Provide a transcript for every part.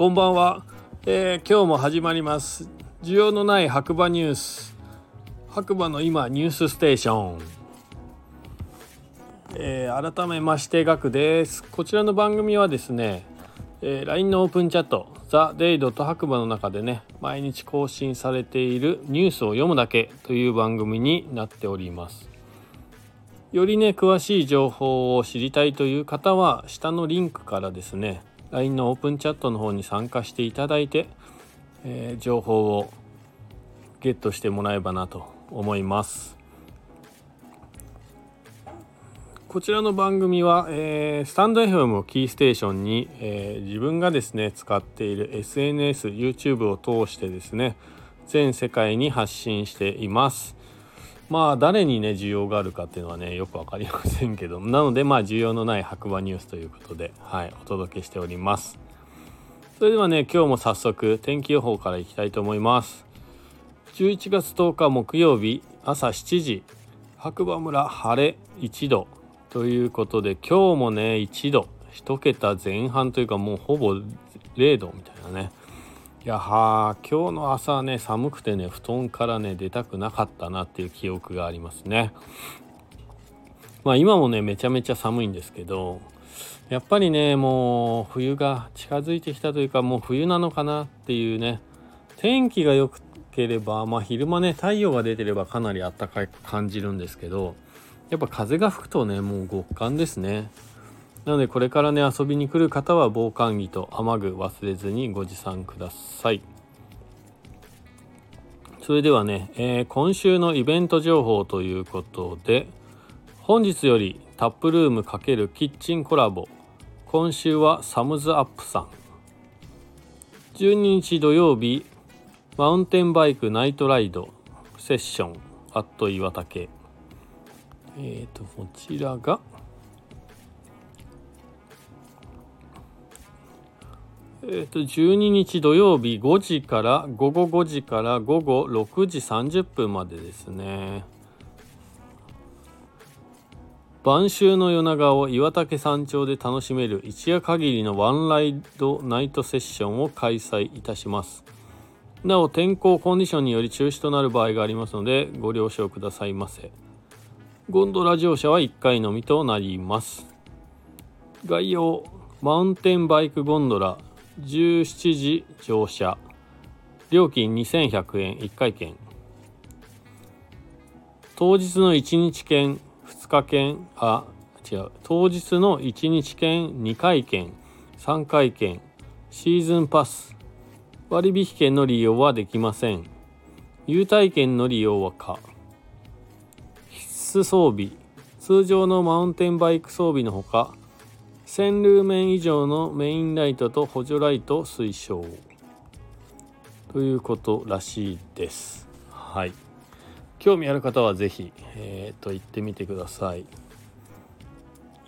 こんばんは、えー、今日も始まります。需要のない白馬ニュース。白馬の今ニュースステーション、えー、改めましてガクです。こちらの番組はですね、えー、LINE のオープンチャットザ・デイドと白馬の中でね毎日更新されているニュースを読むだけという番組になっております。よりね詳しい情報を知りたいという方は下のリンクからですね LINE のオープンチャットの方に参加していただいて、えー、情報をゲットしてもらえばなと思います。こちらの番組は、えー、スタンド FM をキーステーションに、えー、自分がですね使っている SNS、YouTube を通してですね全世界に発信しています。まあ誰にね需要があるかっていうのはねよく分かりませんけどなのでまあ需要のない白馬ニュースということではいお届けしております。それではね今日も早速天気予報からいきたいと思います。11月10日木曜日朝7時白馬村晴れ1度ということで今日もね1度1桁前半というかもうほぼ0度みたいなねやは今日の朝ね寒くてね布団からね出たくなかったなっていう記憶がありますね。まあ今もねめちゃめちゃ寒いんですけどやっぱりねもう冬が近づいてきたというかもう冬なのかなっていうね天気が良ければまあ昼間ね太陽が出てればかなり暖かく感じるんですけどやっぱ風が吹くとねもう極寒ですね。なのでこれからね遊びに来る方は防寒着と雨具忘れずにご持参ください。それではね、えー、今週のイベント情報ということで本日よりタップルーム×キッチンコラボ。今週はサムズアップさん。12日土曜日マウンテンバイクナイトライドセッションアット岩竹。えっ、ー、とこちらがえっ、と12日土曜日5時から午後5時から午後6時30分までですね。晩秋の夜長を岩岳山頂で楽しめる一夜限りのワンライドナイトセッションを開催いたします。なお天候コンディションにより中止となる場合がありますのでご了承くださいませ。ゴンドラ乗車は1回のみとなります。概要。マウンテンバイクゴンドラ。17時乗車。料金2100円。1回券。当日の1日券。2日券。あ違う。当日の1日券。2回券。3回券。シーズンパス。割引券の利用はできません。優待券の利用は可。必須装備。通常のマウンテンバイク装備のほか線ルーメン以上のメインライトと補助ライト推奨ということらしいです。はい。興味ある方は是非えー、と行ってみてください。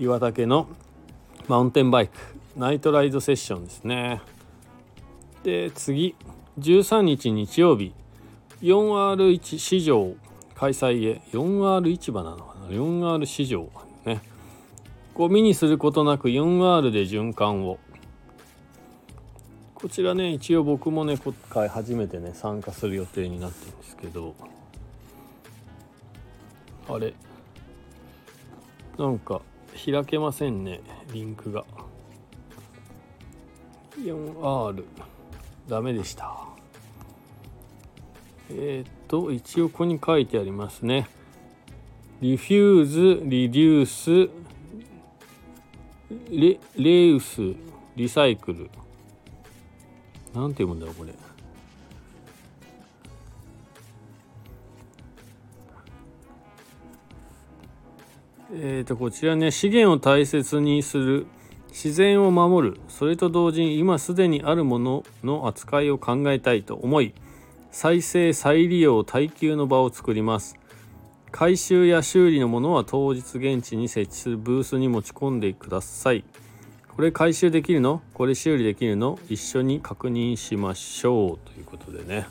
岩岳のマウンテンバイク。ナイトライドセッションですね。で次。13日日曜日。4R1 市場。開催へ。4R 市場なのかな。4R 市場。ゴミにすることなく 4R で循環を。こちらね一応僕もね今回初めてね参加する予定になってるんですけど。あれ。なんか開けませんねリンクが。4R ダメでした。えー、っと一応ここに書いてありますね。リフューズリデュースレレウスリサイクル。なんて読むんだろうこれ。えっ、ー、とこちらね。資源を大切にする。自然を守る。それと同時に今すでにあるものの扱いを考えたいと思い再生再利用耐久の場を作ります。回収や修理のものは当日現地に設置するブースに持ち込んでください。これ回収できるの？これ修理できるの？一緒に確認しましょう。ということでね。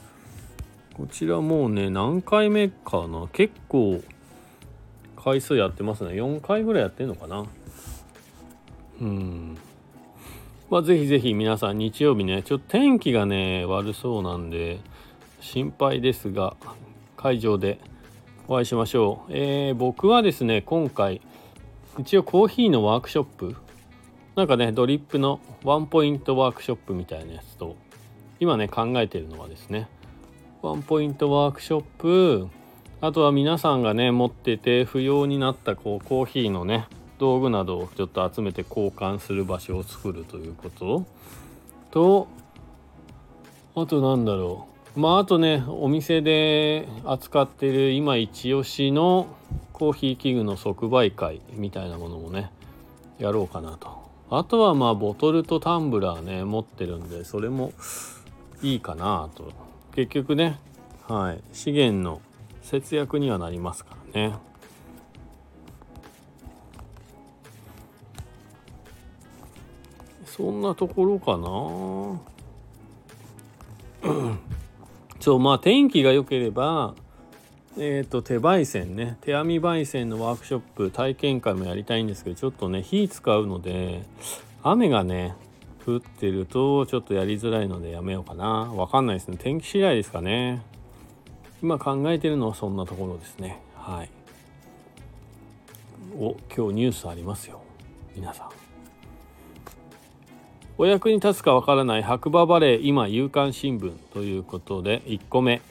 こちらもうね何回目かな？結構回数やってますね。4回ぐらいやってんのかな？うん。まあ、ぜひぜひ皆さん日曜日ねちょっと天気がね悪そうなんで心配ですが会場でお会いしましょう、えー、僕はですね今回一応コーヒーのワークショップなんかねドリップのワンポイントワークショップみたいなやつと今ね考えてるのはですねワンポイントワークショップあとは皆さんがね持ってて不要になったこうコーヒーのね道具などをちょっと集めて交換する場所を作るということ。とあとなんだろう。まああとねお店で扱っている今一押しのコーヒー器具の即売会みたいなものもねやろうかなと。あとはまあボトルとタンブラーね持ってるんでそれもいいかなと。結局ねはい。資源の節約にはなりますからね。そんなところかなそうまあ天気が良ければえっ、ー、と手焙煎ね。手編み焙煎のワークショップ体験会もやりたいんですけどちょっとね火使うので雨がね降ってるとちょっとやりづらいのでやめようかな。わかんないですね。天気次第ですかね。今考えてるのはそんなところですね。はい。お今日ニュースありますよ。皆さん。お役に立つかわからない白馬バレー今夕刊新聞ということで1個目。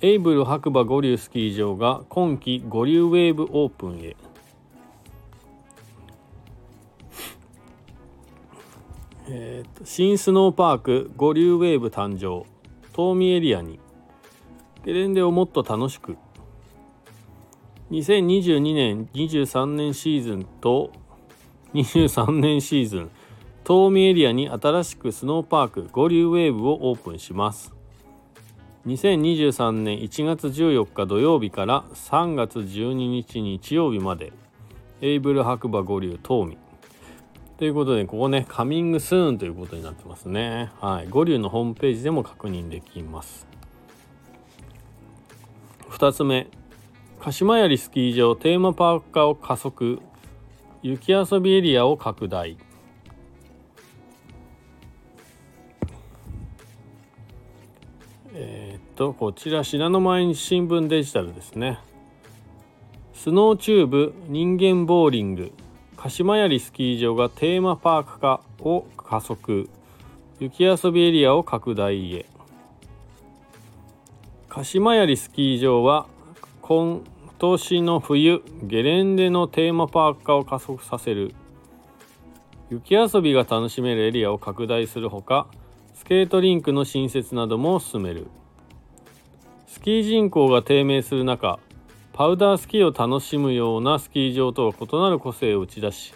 エイブル白馬五竜スキー場が今季五竜ウェーブオープンへ。えーと、新スノーパーク五竜ウェーブ誕生。東海エリアに。ゲレンデをもっと楽しく。2022年23年シーズンと23年シーズン。東海エリアに新しくスノーパーク五竜ウェーブをオープンします2023年1月14日土曜日から3月12日日曜日までエイブル白馬五竜東海ということで、ここね、カミングスーンということになってますね。はい。五竜のホームページでも確認できます。2つ目、鹿島槍スキー場テーマパーク化を加速、雪遊びエリアを拡大。と、こちら、信濃毎日新聞デジタルですね。スノーチューブ人間ボーリング鹿島槍スキー場がテーマパーク化を加速。雪遊びエリアを拡大へ。鹿島槍スキー場は今年の冬ゲレンデのテーマパーク化を加速させる。雪遊びが楽しめるエリアを拡大するほかスケートリンクの新設なども進める。スキー人口が低迷する中パウダースキーを楽しむようなスキー場とは異なる個性を打ち出し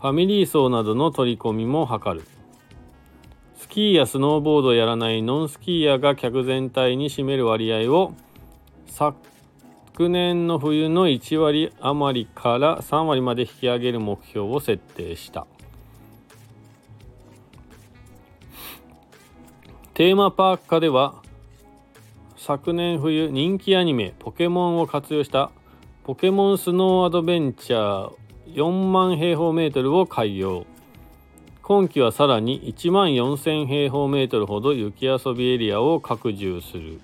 ファミリー層などの取り込みも図る。スキーやスノーボードをやらないノンスキーヤーが客全体に占める割合を昨年の冬の1割余りから3割まで引き上げる目標を設定した。テーマパーク化では昨年冬人気アニメポケモンを活用したポケモンスノーアドベンチャー4万平方メートルを開業今季はさらに1万4000平方メートルほど雪遊びエリアを拡充する。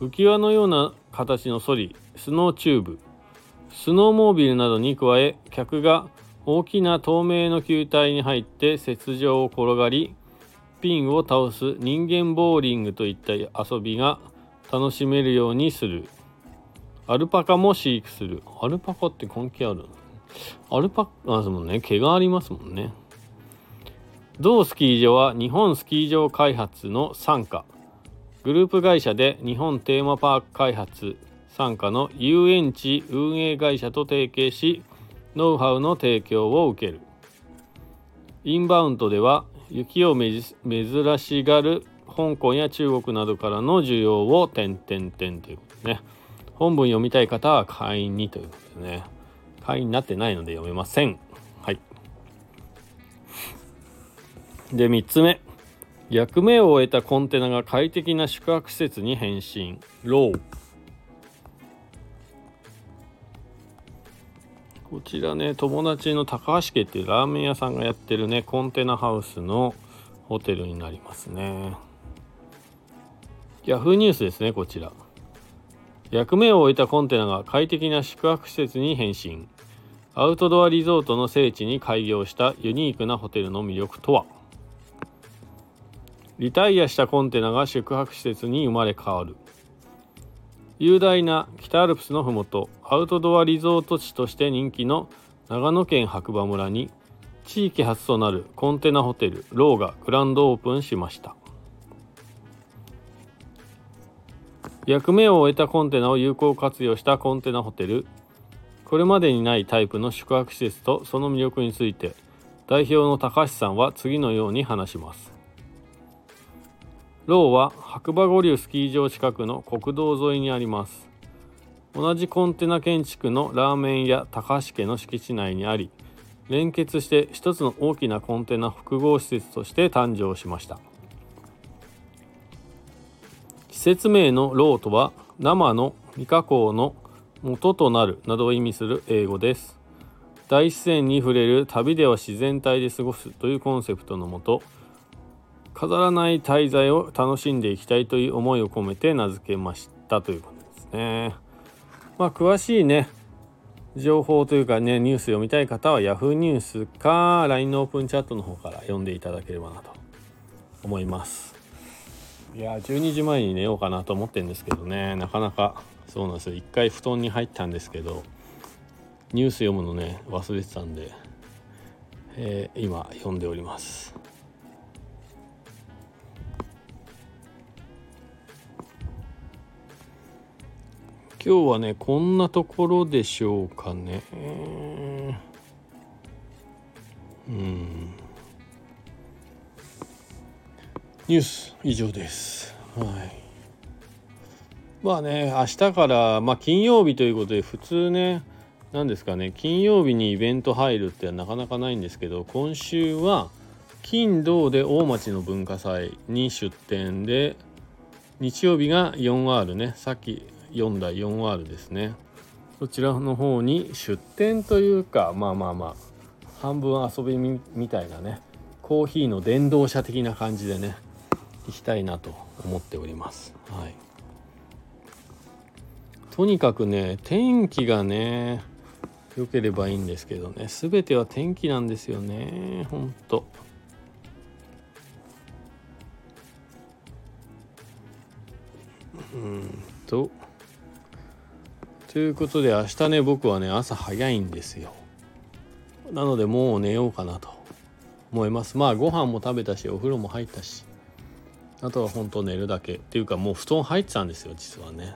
浮き輪のような形のソリスノーチューブ。スノーモービルなどに加え客が大きな透明の球体に入って雪上を転がりピンを倒す人間ボーリングといった遊びが楽しめるようにする。アルパカも飼育する。アルパカって関係ある。アルパカですもんね。毛がありますもんね。同スキー場は日本スキー場開発の傘下グループ会社で日本テーマパーク開発傘下の遊園地運営会社と提携しノウハウの提供を受ける。インバウンドでは雪を珍しがる香港や中国などからの需要を点々点ということね。本文読みたい方は会員にということでね。会員になってないので読めません。はい。で3つ目。役目を終えたコンテナが快適な宿泊施設に変身。ロー。こちらね友達の高橋家っていうラーメン屋さんがやってるねコンテナハウスのホテルになりますね。ヤフーニュースですねこちら。役目を終えたコンテナが快適な宿泊施設に変身。アウトドアリゾートの聖地に開業したユニークなホテルの魅力とは？リタイアしたコンテナが宿泊施設に生まれ変わる。雄大な北アルプスのふもとアウトドアリゾート地として人気の長野県白馬村に地域初となるコンテナホテルローがグランドオープンしました。役目を終えたコンテナを有効活用したコンテナホテルこれまでにないタイプの宿泊施設とその魅力について代表の高橋さんは次のように話します。ローは白馬五流スキー場近くの国道沿いにあります。同じコンテナ建築のラーメン屋高橋家の敷地内にあり連結して一つの大きなコンテナ複合施設として誕生しました。施設名のローとは生の未加工の元となるなどを意味する英語です。大自然に触れる旅では自然体で過ごすというコンセプトのもと飾らない滞在を楽しんでいきたいという思いを込めて名付けましたということですね。まあ詳しいね情報というかねニュース読みたい方は Yahoo ニュースか LINE のオープンチャットの方から読んでいただければなと思います。いや12時前に寝ようかなと思ってるんですけどねなかなかそうなんですよ一回布団に入ったんですけどニュース読むのね忘れてたんで、えー、今読んでおります。今日はねこんなところでしょうかね。うん。ニュース以上です。はい。まあね明日からまあ金曜日ということで普通ね何ですかね。金曜日にイベント入るってなかなかないんですけど今週は金土で大町の文化祭に出店で日曜日が 4R ね。さっき4台 4R ですね。そちらの方に出店というかまあまあまあ半分遊びみたいなねコーヒーの電動車的な感じでね行きたいなと思っております。はい。とにかくね天気がね良ければいいんですけどね全ては天気なんですよねほんと。うんと。ということで明日ね僕はね朝早いんですよ。なのでもう寝ようかなと。思います。まあご飯も食べたしお風呂も入ったし。あとは本当寝るだけ。っていうかもう布団入ってたんですよ実はね。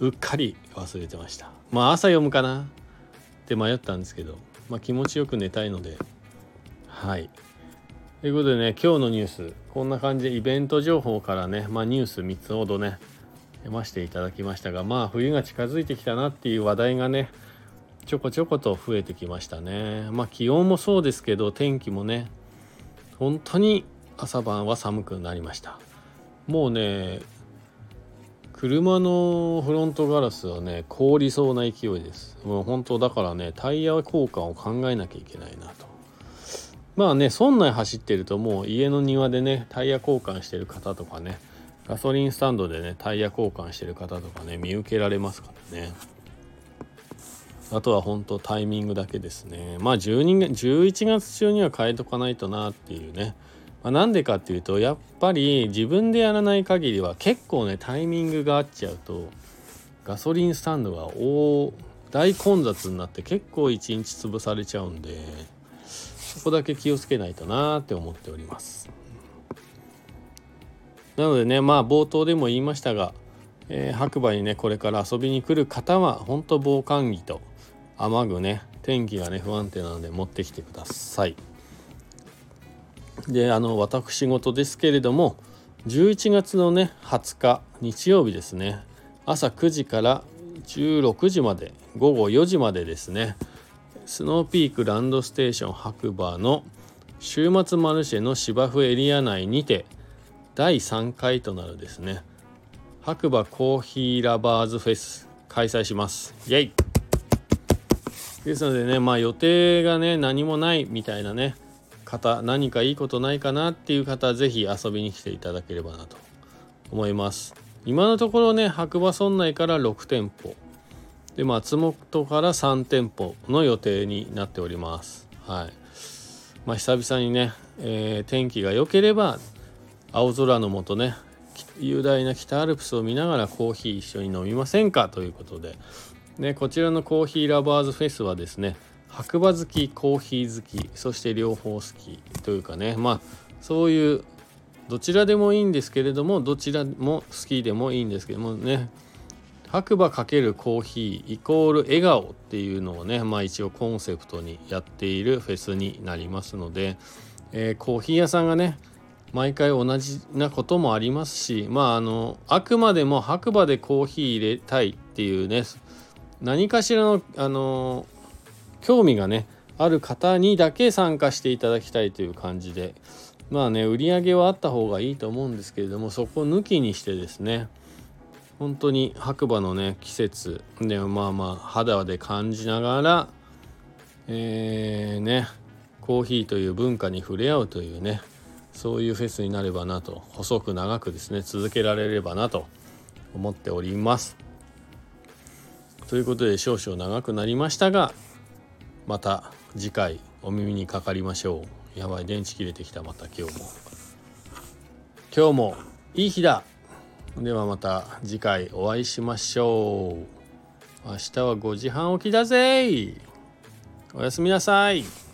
うっかり忘れてました。まあ朝読むかな。って迷ったんですけど。まあ気持ちよく寝たいので。はい。ということでね今日のニュース。こんな感じでイベント情報からねまあニュース3つほどね読ませていただきましたがまあ冬が近づいてきたなっていう話題がねちょこちょこと増えてきましたね。まあ気温もそうですけど天気もね本当に朝晩は寒くなりました。もうね車のフロントガラスはね凍りそうな勢いです。もう本当だからねタイヤ交換を考えなきゃいけないなと。まあね村内走ってるともう家の庭でねタイヤ交換してる方とかねガソリンスタンドでねタイヤ交換してる方とかね見受けられますからね。あとは本当タイミングだけですね。まあ12月11月中には変えとかないとなっていうね。まあ、なんでかっていうとやっぱり自分でやらない限りは結構ねタイミングが合っちゃうとガソリンスタンドが大大混雑になって結構一日潰されちゃうんでそこだけ気をつけないとなって思っております。なのでねまあ冒頭でも言いましたが、えー、白馬にねこれから遊びに来る方は本当防寒着と雨具ね天気がね不安定なので持ってきてください。であの私事ですけれども11月のね20日日曜日ですね朝9時から16時まで午後4時までですねスノーピークランドステーション白馬の週末マルシェの芝生エリア内にて第3回となるですね。白馬コーヒーラバーズフェス開催します。イェイ。ですのでねまあ予定がね何もないみたいなね方何かいいことないかなっていう方是非遊びに来ていただければなと思います。今のところね白馬村内から6店舗。で松本から3店舗の予定になっております。はい。まあ久々にね、えー、天気が良ければ青空の下ね雄大な北アルプスを見ながらコーヒー一緒に飲みませんかということで、ね、こちらのコーヒーラバーズフェスはですね白馬好きコーヒー好きそして両方好きというかねまあそういうどちらでもいいんですけれどもどちらも好きでもいいんですけどもね白馬×コーヒーイコール笑顔っていうのをねまあ一応コンセプトにやっているフェスになりますので、えー、コーヒー屋さんがね毎回同じなこともありますしまああのあくまでも白馬でコーヒー入れたいっていうね何かしらのあの興味がねある方にだけ参加していただきたいという感じでまあね売り上げはあった方がいいと思うんですけれどもそこ抜きにしてですね本当に白馬のね季節でまあまあ肌で感じながらえー、ねコーヒーという文化に触れ合うというねそういうフェスになればなと細く長くですね続けられればなと思っております。ということで少々長くなりましたがまた次回お耳にかかりましょう。やばい電池切れてきた。また今日も。今日もいい日だ。ではまた次回お会いしましょう。明日は5時半起きだぜおやすみなさい。